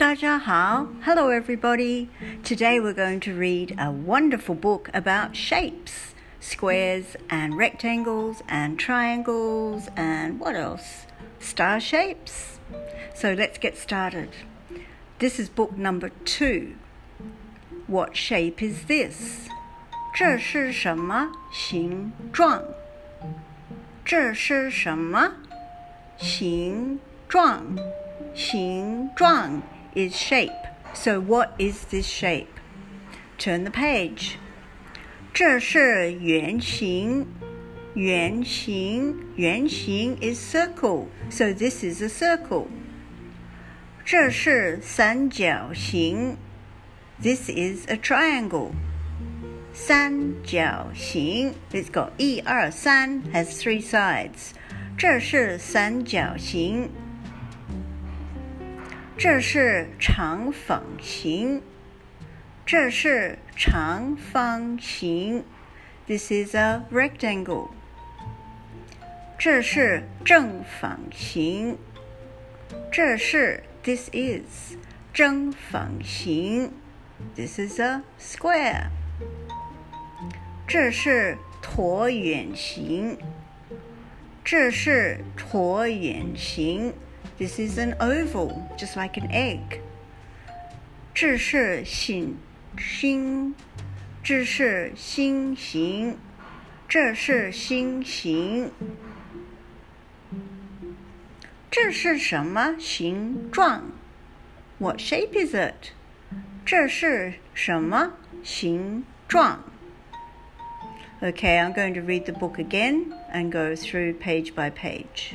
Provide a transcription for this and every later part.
大家好. Hello, everybody. Today we're going to read a wonderful book about shapes squares and rectangles and triangles and what else? Star shapes. So let's get started. This is book number two. What shape is this? 这是什么形状？这是什么形状？形状 is shape. So what is this shape? Turn the page. 这是圆形。圆形，圆形 is circle. So this is a circle. 这是三角形。This is a triangle. 三角形，It's got 一二三 has three sides. 这是三角形。 这是长方形，这是长方形。This is a rectangle. 这是正方形，这是 This is 正方形。This is a square. 这是椭圆形，这是椭圆形。this is an oval, just like an egg. 这是星星，这是星星，这是星星。这是什么形状？What shape is it？这是什么形状？Okay, I'm going to read the book again and go through page by page.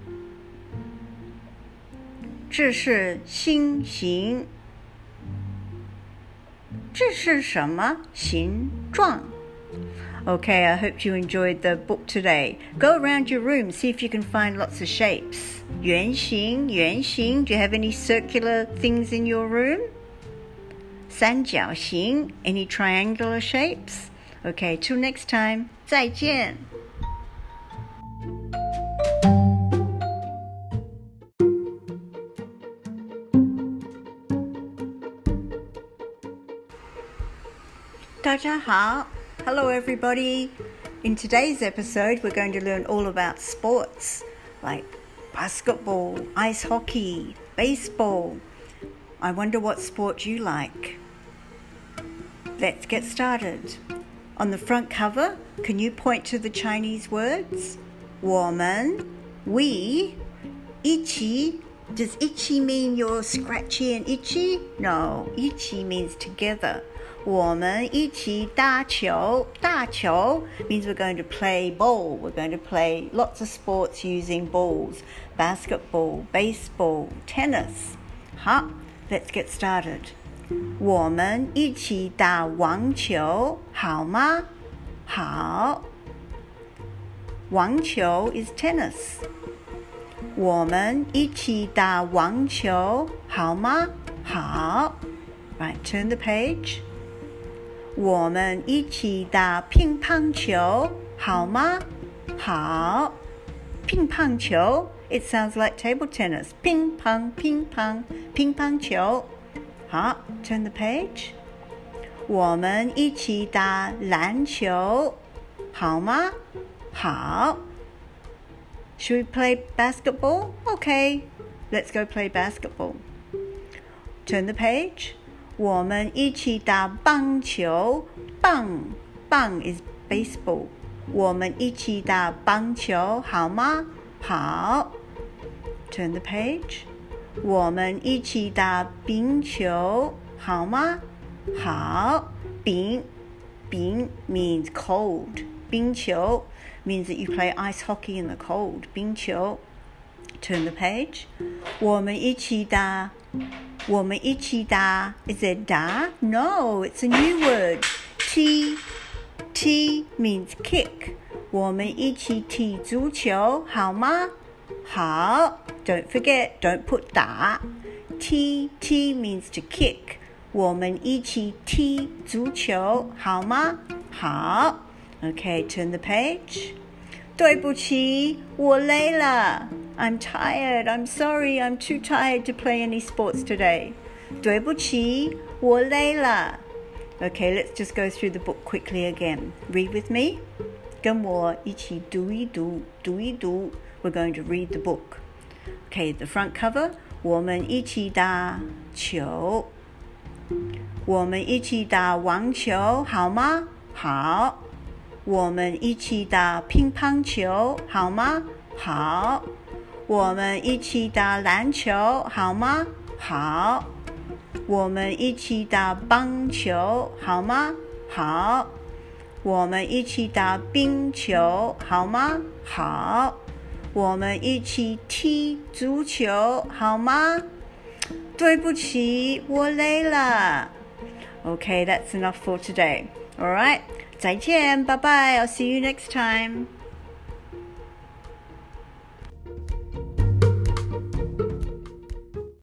这是星形，这是什么形状？Okay, I hope you enjoyed the book today. Go around your room, see if you can find lots of shapes. 圆形，圆形. Do you have any circular things in your room? 三角形. Any triangular shapes? Okay, till next time. 再见。 Daja Hello, everybody. In today's episode, we're going to learn all about sports like basketball, ice hockey, baseball. I wonder what sport you like. Let's get started. On the front cover, can you point to the Chinese words? Woman. we, ichi. Does ichi mean you're scratchy and itchy? No, ichi means together. 我们一起打球。打球 means we're going to play ball. We're going to play lots of sports using balls. Basketball, baseball, tennis. 好，Let's get started. 我们一起打网球好吗？好。网球 is tennis. 我们一起打网球好吗？好。Right, turn the page. 我们一起打乒乓球好吗？好，乒乓球。It sounds like table tennis. 乒乓，乒乓，乒乓球。好，turn the page。我们一起打篮球好吗？好。Should we play basketball? Okay, let's go play basketball. Turn the page. 我们一起打棒球，棒棒 is baseball。我们一起打棒球好吗？好。Turn the page。我们一起打冰球好吗？好。冰冰 means cold。冰球 means that you play ice hockey in the cold。冰球。Turn the page。我们一起打 我们一起打。Is it 打？No, it's a new word. T T means kick. 我们一起踢足球好吗？好。Don't forget, don't put 打。T T means to kick. 我们一起踢足球好吗？好。Okay, turn the page. 对不起，我累了。I'm tired. I'm sorry. I'm too tired to play any sports today. 对不起，我累了。Okay, let's just go through the book quickly again. Read with me. 跟我一起读一读，读一读。We're going to read the book. Okay, the front cover. 我们一起打球。我们一起打网球好吗？好。 我们一起打乒乓球好吗？好。我们一起打篮球好吗？好。我们一起打棒球好吗？好。我们一起打冰球好吗？好。我们一起踢足球好吗？对不起，我累了。Okay, that's enough for today. All right. 再见，拜拜，I'll see you next time.